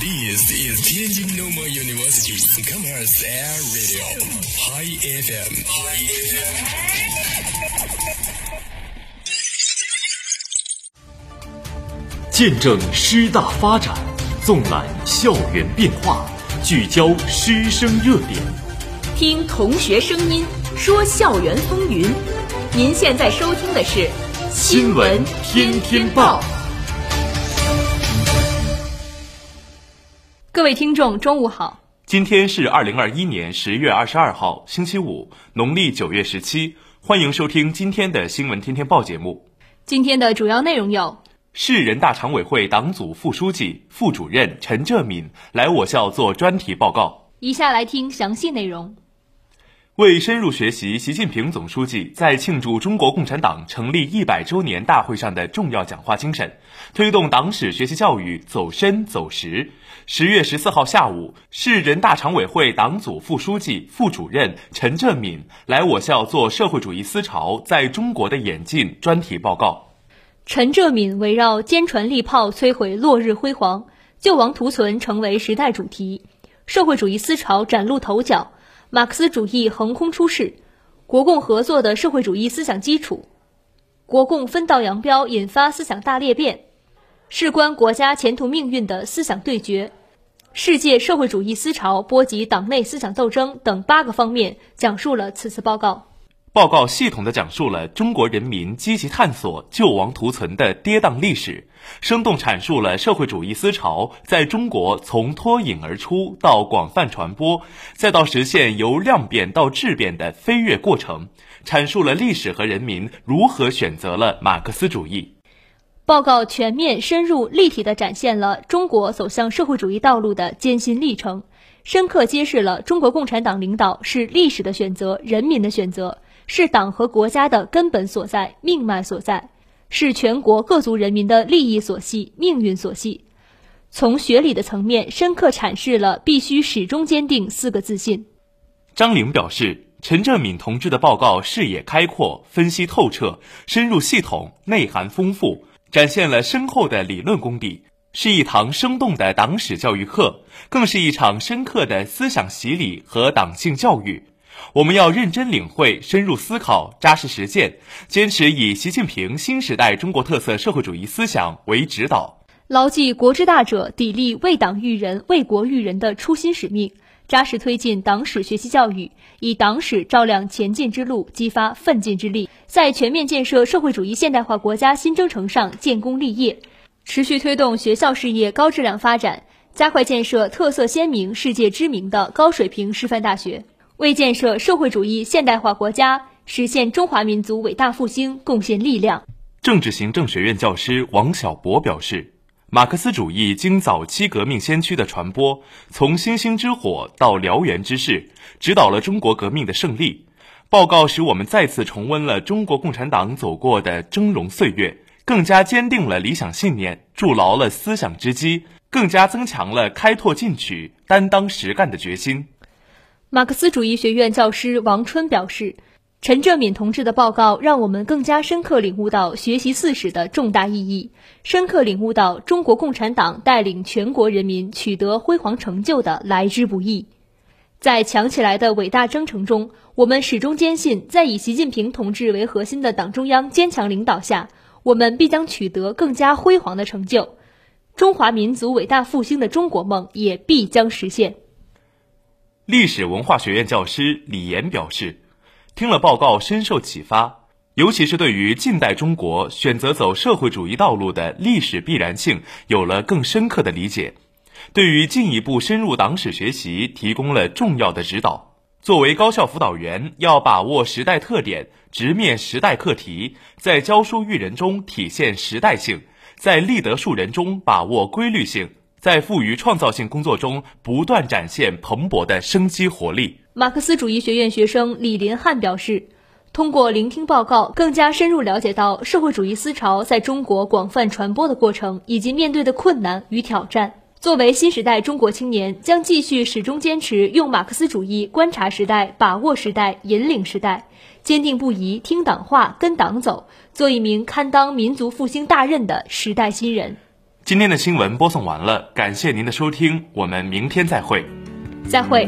This is Tianjin Normal University Commerce Air Radio High FM。见证师大发展，纵览校园变化，聚焦师生热点，听同学声音，说校园风云。您现在收听的是《新闻天天报》。各位听众，中午好。今天是二零二一年十月二十二号，星期五，农历九月十七。欢迎收听今天的新闻天天报节目。今天的主要内容有：市人大常委会党组副书记、副主任陈浙敏来我校做专题报告。以下来听详细内容。为深入学习习近平总书记在庆祝中国共产党成立一百周年大会上的重要讲话精神，推动党史学习教育走深走实。十月十四号下午，市人大常委会党组副书记、副主任陈浙敏来我校做《社会主义思潮在中国的演进》专题报告。陈浙敏围绕“坚船利炮摧毁落日辉煌，救亡图存成为时代主题，社会主义思潮崭露头角。”马克思主义横空出世，国共合作的社会主义思想基础，国共分道扬镳引发思想大裂变，事关国家前途命运的思想对决，世界社会主义思潮波及党内思想斗争等八个方面，讲述了此次报告。报告系统地讲述了中国人民积极探索救亡图存的跌宕历史，生动阐述了社会主义思潮在中国从脱颖而出到广泛传播，再到实现由量变到质变的飞跃过程，阐述了历史和人民如何选择了马克思主义。报告全面、深入、立体地展现了中国走向社会主义道路的艰辛历程，深刻揭示了中国共产党领导是历史的选择、人民的选择。是党和国家的根本所在、命脉所在，是全国各族人民的利益所系、命运所系。从学理的层面，深刻阐释了“必须始终坚定”四个自信。张玲表示，陈振敏同志的报告视野开阔、分析透彻、深入系统、内涵丰富，展现了深厚的理论功底，是一堂生动的党史教育课，更是一场深刻的思想洗礼和党性教育。我们要认真领会、深入思考、扎实实践，坚持以习近平新时代中国特色社会主义思想为指导，牢记国之大者，砥砺为党育人、为国育人的初心使命，扎实推进党史学习教育，以党史照亮前进之路，激发奋进之力，在全面建设社会主义现代化国家新征程上建功立业，持续推动学校事业高质量发展，加快建设特色鲜明、世界知名的高水平师范大学。为建设社会主义现代化国家、实现中华民族伟大复兴贡献力量。政治行政学院教师王小博表示，马克思主义经早期革命先驱的传播，从星星之火到燎原之势，指导了中国革命的胜利。报告使我们再次重温了中国共产党走过的峥嵘岁月，更加坚定了理想信念，筑牢了思想之基，更加增强了开拓进取、担当实干的决心。马克思主义学院教师王春表示，陈浙敏同志的报告让我们更加深刻领悟到学习四史的重大意义，深刻领悟到中国共产党带领全国人民取得辉煌成就的来之不易。在强起来的伟大征程中，我们始终坚信，在以习近平同志为核心的党中央坚强领导下，我们必将取得更加辉煌的成就，中华民族伟大复兴的中国梦也必将实现。历史文化学院教师李岩表示，听了报告深受启发，尤其是对于近代中国选择走社会主义道路的历史必然性有了更深刻的理解，对于进一步深入党史学习提供了重要的指导。作为高校辅导员，要把握时代特点，直面时代课题，在教书育人中体现时代性，在立德树人中把握规律性。在赋予创造性工作中，不断展现蓬勃的生机活力。马克思主义学院学生李林汉表示，通过聆听报告，更加深入了解到社会主义思潮在中国广泛传播的过程以及面对的困难与挑战。作为新时代中国青年，将继续始终坚持用马克思主义观察时代、把握时代、引领时代，坚定不移听党话、跟党走，做一名堪当民族复兴大任的时代新人。今天的新闻播送完了，感谢您的收听，我们明天再会。再会。